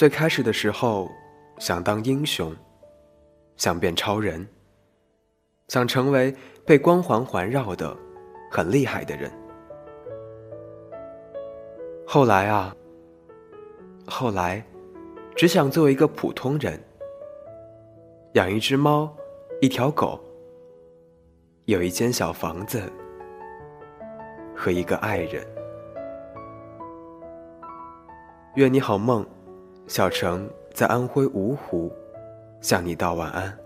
最开始的时候，想当英雄，想变超人，想成为被光环环绕的很厉害的人。后来啊，后来，只想做一个普通人，养一只猫，一条狗，有一间小房子和一个爱人。愿你好梦。小城在安徽芜湖，向你道晚安。